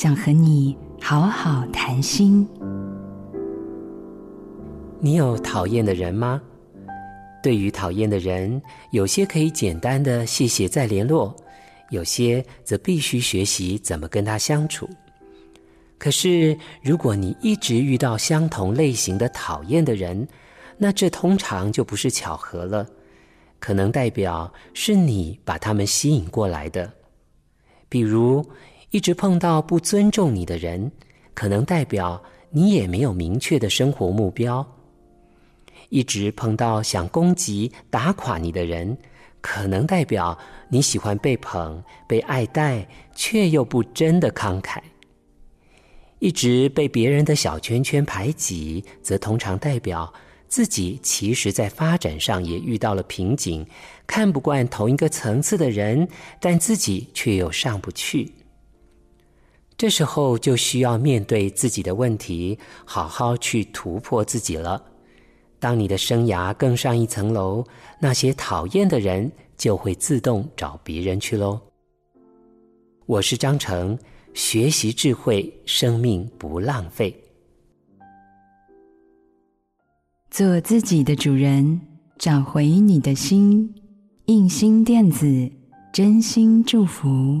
想和你好好谈心。你有讨厌的人吗？对于讨厌的人，有些可以简单的谢谢再联络，有些则必须学习怎么跟他相处。可是，如果你一直遇到相同类型的讨厌的人，那这通常就不是巧合了，可能代表是你把他们吸引过来的。比如，一直碰到不尊重你的人，可能代表你也没有明确的生活目标；一直碰到想攻击、打垮你的人，可能代表你喜欢被捧、被爱戴，却又不真的慷慨；一直被别人的小圈圈排挤，则通常代表自己其实在发展上也遇到了瓶颈，看不惯同一个层次的人，但自己却又上不去。这时候就需要面对自己的问题，好好去突破自己了。当你的生涯更上一层楼，那些讨厌的人就会自动找别人去喽。我是张成，学习智慧，生命不浪费。做自己的主人，找回你的心。印心电子，真心祝福。